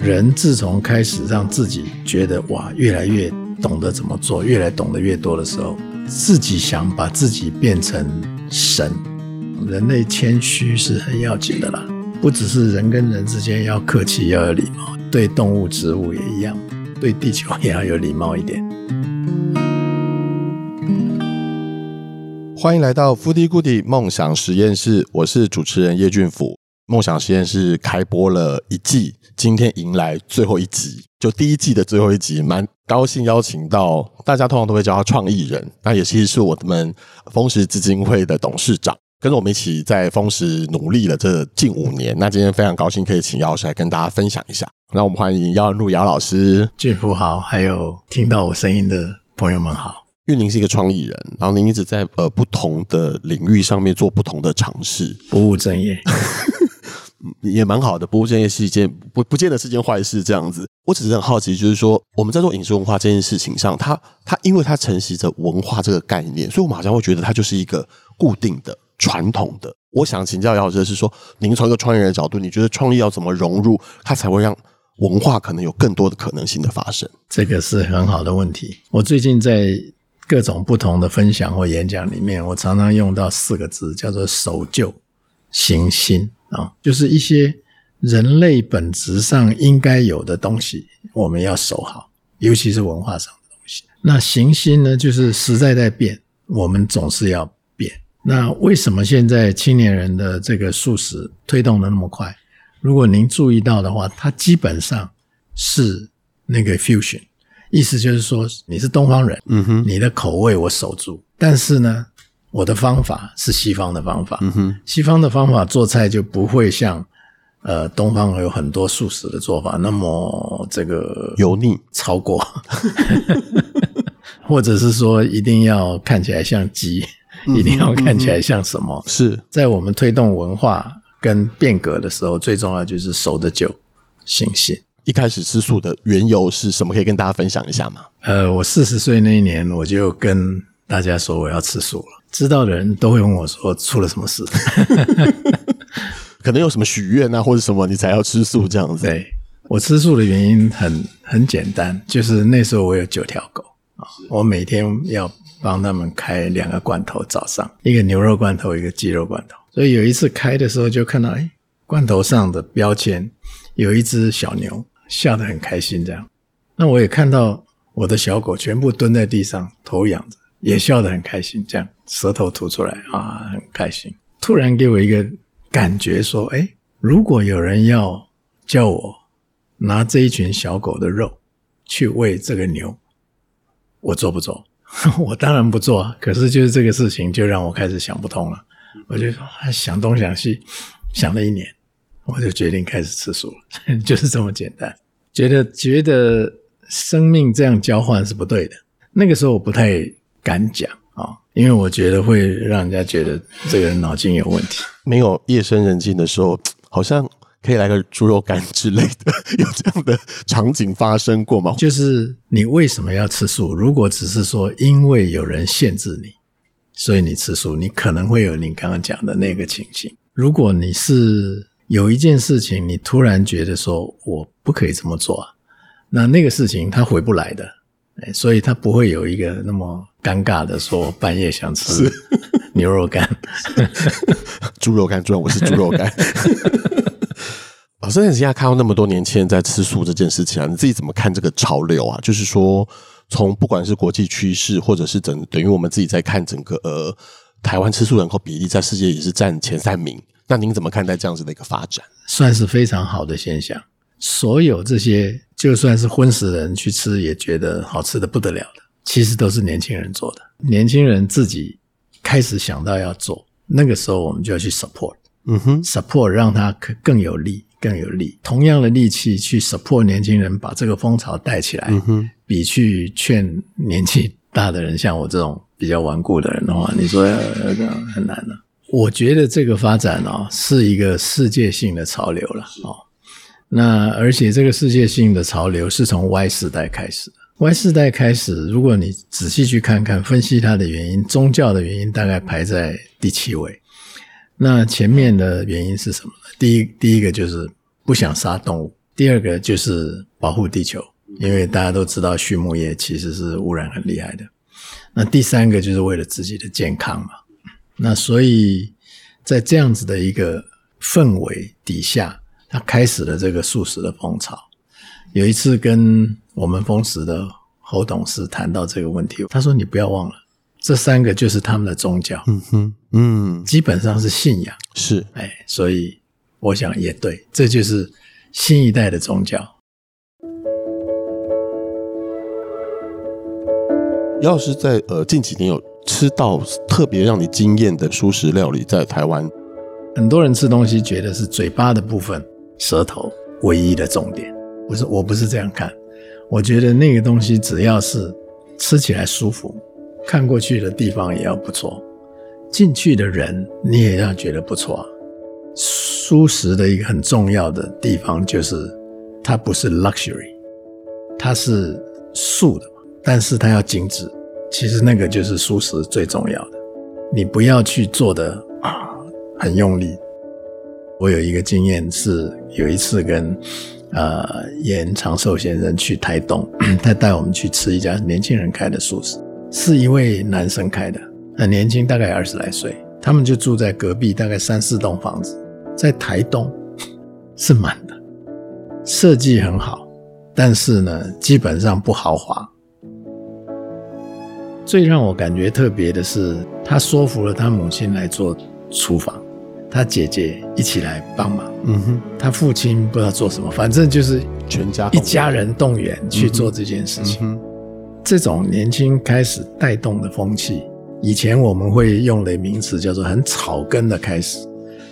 人自从开始让自己觉得哇，越来越懂得怎么做，越来懂得越多的时候，自己想把自己变成神。人类谦虚是很要紧的啦，不只是人跟人之间要客气，要有礼貌，对动物、植物也一样，对地球也要有礼貌一点。欢迎来到富迪固地梦想实验室，我是主持人叶俊甫。梦想实验室开播了一季，今天迎来最后一集，就第一季的最后一集，蛮高兴邀请到大家通常都会叫他创意人，那也其实是我们灃食基金会的董事长，跟着我们一起在灃食努力了这近五年。那今天非常高兴可以请姚老师来跟大家分享一下。那我们欢迎姚文禄姚老师，俊甫好，还有听到我声音的朋友们好。因为您是一个创意人，然后您一直在呃不同的领域上面做不同的尝试，不务正业，也蛮好的。不务正业是一件不不见得是件坏事。这样子，我只是很好奇，就是说我们在做饮食文化这件事情上，它它因为它承袭着文化这个概念，所以我们好像会觉得它就是一个固定的、传统的。我想请教姚老师是说，您从一个创业人的角度，你觉得创意要怎么融入，它才会让文化可能有更多的可能性的发生？这个是很好的问题。我最近在。各种不同的分享或演讲里面，我常常用到四个字，叫做“守旧行新”啊，就是一些人类本质上应该有的东西，我们要守好，尤其是文化上的东西。那行星呢，就是时代在变，我们总是要变。那为什么现在青年人的这个素食推动的那么快？如果您注意到的话，它基本上是那个 fusion。意思就是说，你是东方人，嗯哼，你的口味我守住，但是呢，我的方法是西方的方法，嗯哼，西方的方法做菜就不会像，呃，东方有很多素食的做法那么这个油腻超过，或者是说一定要看起来像鸡，嗯，一定要看起来像什么？是在我们推动文化跟变革的时候，最重要就是熟的酒新鲜。一开始吃素的缘由是什么？可以跟大家分享一下吗？呃，我四十岁那一年，我就跟大家说我要吃素了。知道的人都会问我说出了什么事，可能有什么许愿啊，或者什么你才要吃素这样子。对，我吃素的原因很很简单，就是那时候我有九条狗啊，我每天要帮他们开两个罐头，早上一个牛肉罐头，一个鸡肉罐头。所以有一次开的时候就看到，哎，罐头上的标签有一只小牛。笑得很开心，这样，那我也看到我的小狗全部蹲在地上，头仰着，也笑得很开心，这样舌头吐出来啊，很开心。突然给我一个感觉，说：哎，如果有人要叫我拿这一群小狗的肉去喂这个牛，我做不做？我当然不做啊。可是就是这个事情，就让我开始想不通了。我就说，想东想西，想了一年。我就决定开始吃素了，就是这么简单。觉得觉得生命这样交换是不对的。那个时候我不太敢讲啊，因为我觉得会让人家觉得这个人脑筋有问题。没有夜深人静的时候，好像可以来个猪肉干之类的，有这样的场景发生过吗？就是你为什么要吃素？如果只是说因为有人限制你，所以你吃素，你可能会有你刚刚讲的那个情形。如果你是有一件事情，你突然觉得说我不可以这么做啊，那那个事情它回不来的，所以他不会有一个那么尴尬的说半夜想吃牛肉干、猪肉干，猪肉我是猪肉干。老师，你现在看到那么多年轻人在吃素这件事情啊，你自己怎么看这个潮流啊？就是说，从不管是国际趋势，或者是整等于我们自己在看整个呃台湾吃素人口比例，在世界也是占前三名。那您怎么看待这样子的一个发展？算是非常好的现象。所有这些就算是荤食人去吃也觉得好吃的不得了的，其实都是年轻人做的。年轻人自己开始想到要做，那个时候我们就要去 support，嗯哼，support 让他更有力、更有力。同样的力气去 support 年轻人把这个风潮带起来，嗯哼，比去劝年纪大的人，像我这种比较顽固的人的话，你说要这样很难的。我觉得这个发展哦，是一个世界性的潮流了哦。那而且这个世界性的潮流是从 Y 世代开始的。Y 世代开始，如果你仔细去看看分析它的原因，宗教的原因大概排在第七位。那前面的原因是什么呢？第一，第一个就是不想杀动物；第二个就是保护地球，因为大家都知道畜牧业其实是污染很厉害的。那第三个就是为了自己的健康嘛。那所以在这样子的一个氛围底下，他开始了这个素食的风潮。有一次跟我们丰食的侯董事谈到这个问题，他说：“你不要忘了。”这三个就是他们的宗教，嗯哼，嗯，基本上是信仰，是，哎，所以我想也对，这就是新一代的宗教。姚老师在呃近几年有吃到特别让你惊艳的素食料理，在台湾，很多人吃东西觉得是嘴巴的部分，舌头唯一的重点，不是，我不是这样看，我觉得那个东西只要是吃起来舒服。看过去的地方也要不错，进去的人你也要觉得不错啊。蔬食的一个很重要的地方就是，它不是 luxury，它是素的，但是它要精致。其实那个就是舒食最重要的，你不要去做的啊很用力。我有一个经验是，有一次跟呃严长寿先生去台东，他带我们去吃一家年轻人开的素食。是一位男生开的，很年轻，大概二十来岁。他们就住在隔壁，大概三四栋房子，在台东是满的，设计很好，但是呢，基本上不豪华。最让我感觉特别的是，他说服了他母亲来做厨房，他姐姐一起来帮忙。嗯哼，他父亲不知道做什么，反正就是全家一家人动员去做这件事情。嗯这种年轻开始带动的风气，以前我们会用的名词叫做很草根的开始。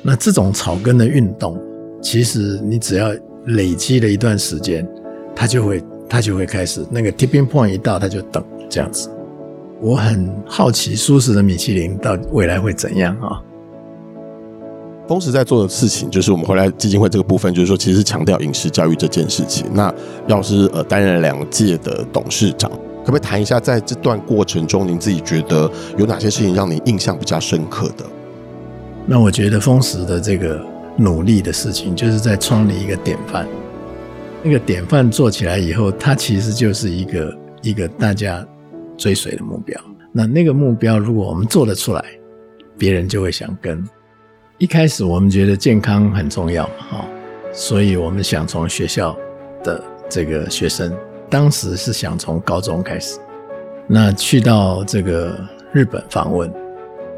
那这种草根的运动，其实你只要累积了一段时间，它就会它就会开始那个 tipping point 一到，它就等这样子。我很好奇，舒适的米其林到未来会怎样啊？丰食在做的事情，就是我们回来基金会这个部分，就是说，其实是强调饮食教育这件事情。那要是呃担任两届的董事长。可不可以谈一下，在这段过程中，您自己觉得有哪些事情让你印象比较深刻的？那我觉得丰食的这个努力的事情，就是在创立一个典范。那个典范做起来以后，它其实就是一个一个大家追随的目标。那那个目标，如果我们做得出来，别人就会想跟。一开始我们觉得健康很重要嘛，哈，所以我们想从学校的这个学生。当时是想从高中开始，那去到这个日本访问，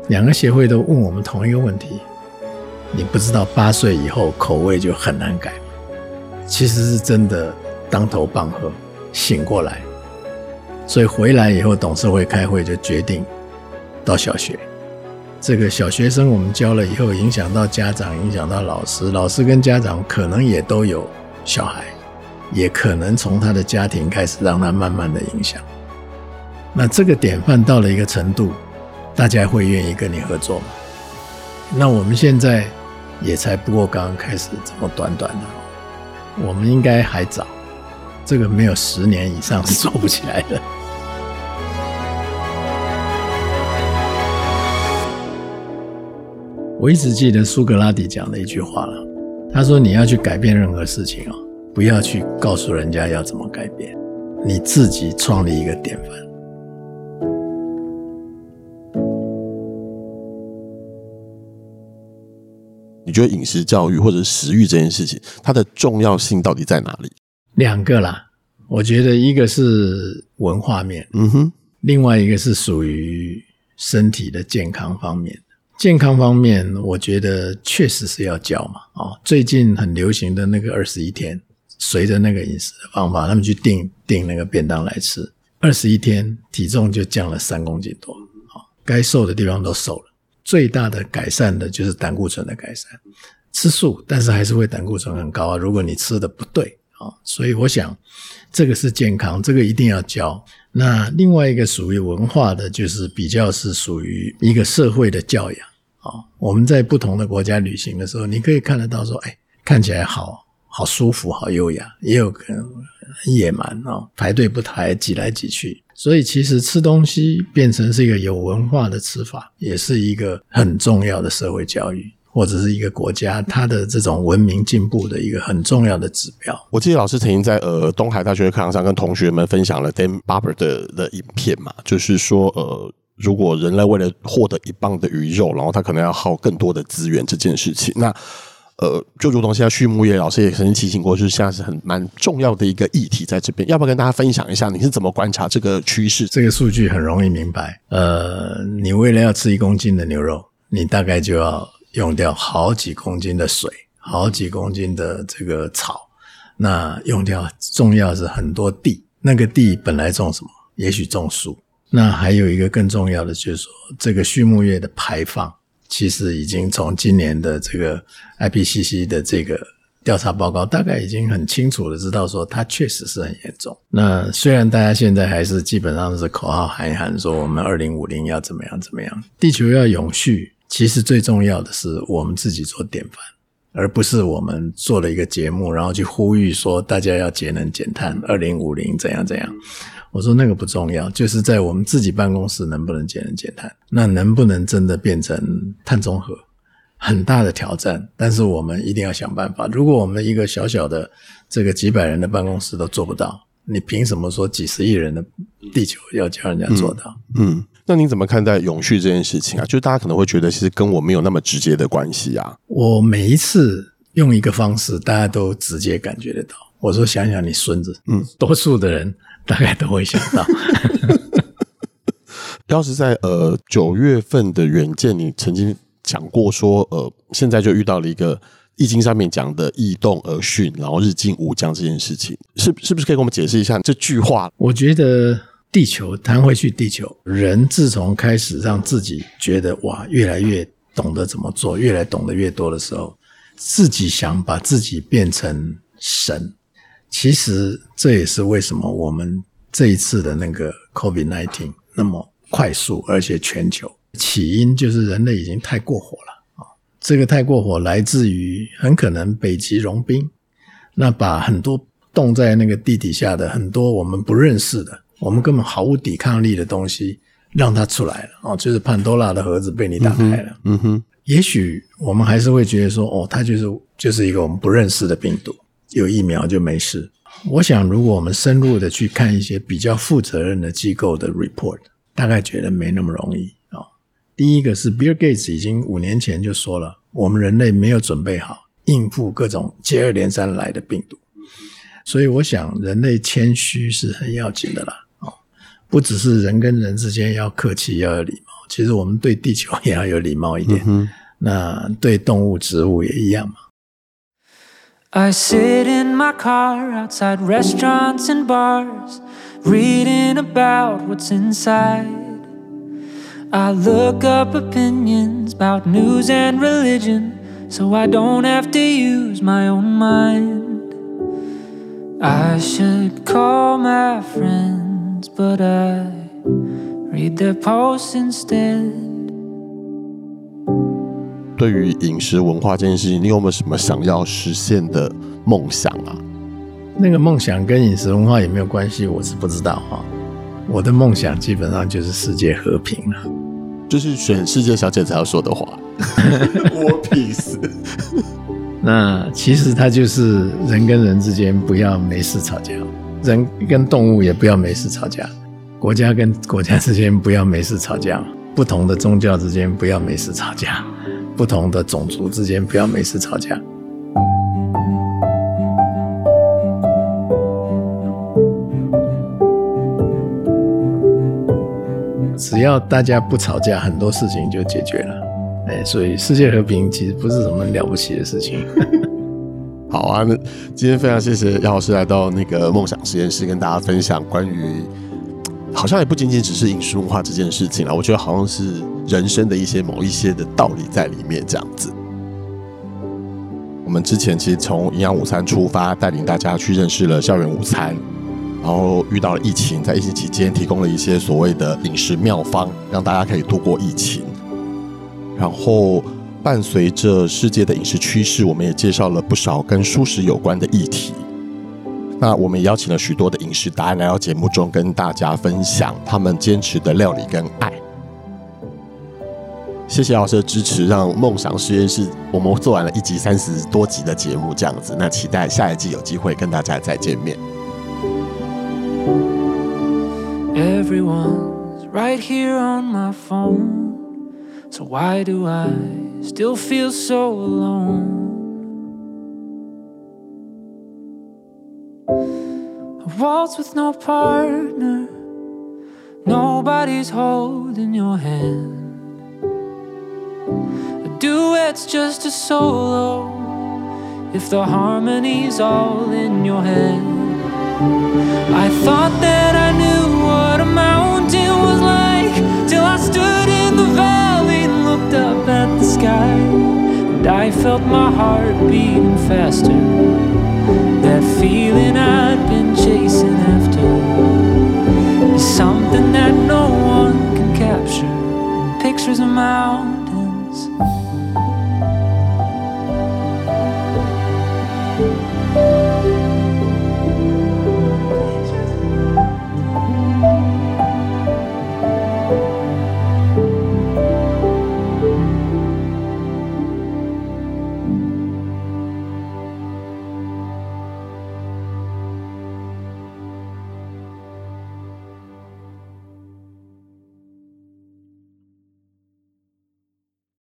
两个协会都问我们同一个问题：你不知道八岁以后口味就很难改吗？其实是真的当头棒喝，醒过来。所以回来以后，董事会开会就决定到小学。这个小学生我们教了以后，影响到家长，影响到老师，老师跟家长可能也都有小孩。也可能从他的家庭开始，让他慢慢的影响。那这个典范到了一个程度，大家会愿意跟你合作吗？那我们现在也才不过刚刚开始，这么短短的，我们应该还早。这个没有十年以上是做不起来的。我一直记得苏格拉底讲的一句话了，他说：“你要去改变任何事情哦。”不要去告诉人家要怎么改变，你自己创立一个典范。你觉得饮食教育或者食欲这件事情，它的重要性到底在哪里？两个啦，我觉得一个是文化面，嗯哼，另外一个是属于身体的健康方面。健康方面，我觉得确实是要教嘛。哦，最近很流行的那个二十一天。随着那个饮食的方法，他们去订订那个便当来吃，二十一天体重就降了三公斤多，好，该瘦的地方都瘦了。最大的改善的就是胆固醇的改善。吃素，但是还是会胆固醇很高啊。如果你吃的不对啊，所以我想这个是健康，这个一定要教。那另外一个属于文化的，就是比较是属于一个社会的教养啊。我们在不同的国家旅行的时候，你可以看得到说，哎，看起来好。好舒服，好优雅，也有可能很野蛮哦，排队不排，挤来挤去。所以其实吃东西变成是一个有文化的吃法，也是一个很重要的社会教育。或者是一个国家，它的这种文明进步的一个很重要的指标。我记得老师曾经在呃东海大学的课堂上跟同学们分享了 Dan Barber 的的影片嘛，就是说呃，如果人类为了获得一磅的鱼肉，然后他可能要耗更多的资源这件事情，那呃，就如同现在畜牧业老师也曾经提醒过，就是现在是很蛮重要的一个议题在这边，要不要跟大家分享一下你是怎么观察这个趋势？这个数据很容易明白，呃，你为了要吃一公斤的牛肉，你大概就要。用掉好几公斤的水，好几公斤的这个草，那用掉重要是很多地，那个地本来种什么？也许种树。那还有一个更重要的就是说，这个畜牧业的排放，其实已经从今年的这个 IPCC 的这个调查报告，大概已经很清楚的知道说，它确实是很严重。那虽然大家现在还是基本上是口号喊一喊，说我们二零五零要怎么样怎么样，地球要永续。其实最重要的是我们自己做典范，而不是我们做了一个节目，然后去呼吁说大家要节能减碳，二零五零怎样怎样。我说那个不重要，就是在我们自己办公室能不能节能减碳，那能不能真的变成碳中和，很大的挑战。但是我们一定要想办法。如果我们一个小小的这个几百人的办公室都做不到，你凭什么说几十亿人的地球要叫人家做到？嗯。嗯那你怎么看待永续这件事情啊？就大家可能会觉得，其实跟我没有那么直接的关系啊。我每一次用一个方式，大家都直接感觉得到。我说：“想想你孙子。”嗯，多数的人大概都会想到。要是在呃九月份的远见，你曾经讲过说，呃，现在就遇到了一个《易经》上面讲的“易动而巽，然后日进五将”这件事情，是是不是可以跟我们解释一下这句话？我觉得。地球弹回去，地球人自从开始让自己觉得哇，越来越懂得怎么做，越来懂得越多的时候，自己想把自己变成神。其实这也是为什么我们这一次的那个 COVID-19 那么快速，而且全球起因就是人类已经太过火了啊！这个太过火来自于很可能北极融冰，那把很多冻在那个地底下的很多我们不认识的。我们根本毫无抵抗力的东西，让它出来了哦，就是潘多拉的盒子被你打开了。嗯哼，嗯哼，也许我们还是会觉得说，哦，它就是就是一个我们不认识的病毒，有疫苗就没事。我想，如果我们深入的去看一些比较负责任的机构的 report，大概觉得没那么容易哦。第一个是 Bill Gates 已经五年前就说了，我们人类没有准备好应付各种接二连三来的病毒，所以我想人类谦虚是很要紧的啦。不只是人跟人之间要客气，要有礼貌，其实我们对地球也要有礼貌一点。嗯、那对动物、植物也一样嘛。I sit in my car outside restaurants and bars, reading about what's inside. I look up opinions about news and religion, so I don't have to use my own mind. I should call my friends, But I read their posts instead. 对于饮食文化这件事情，你有没有什么想要实现的梦想啊？那个梦想跟饮食文化有没有关系？我是不知道哈。我的梦想基本上就是世界和平了，就是选世界小姐才要说的话。War peace。那其实它就是人跟人之间不要没事吵架。人跟动物也不要没事吵架，国家跟国家之间不要没事吵架，不同的宗教之间不要没事吵架，不同的种族之间不要没事吵架。只要大家不吵架，很多事情就解决了。哎，所以世界和平其实不是什么了不起的事情。好啊，那今天非常谢谢姚老师来到那个梦想实验室，跟大家分享关于好像也不仅仅只是饮食文化这件事情了，我觉得好像是人生的一些某一些的道理在里面这样子。我们之前其实从营养午餐出发，带领大家去认识了校园午餐，然后遇到了疫情，在疫情期间提供了一些所谓的饮食妙方，让大家可以度过疫情，然后。伴随着世界的饮食趋势，我们也介绍了不少跟素食有关的议题。那我们也邀请了许多的饮食达人来到节目中，跟大家分享他们坚持的料理跟爱。谢谢老师的支持，让梦想实验室我们做完了一集三十多集的节目，这样子。那期待下一季有机会跟大家再见面。Everyone's right here on my phone, so why do I still feel so alone? Waltz with no partner, nobody's holding your hand. A duet's just a solo if the harmony's all in your head. I thought that I knew what a mountain was like till I stood in the valley and looked up at the sky. And I felt my heart beating faster. That feeling chasing after is something that no one can capture in pictures of mountains.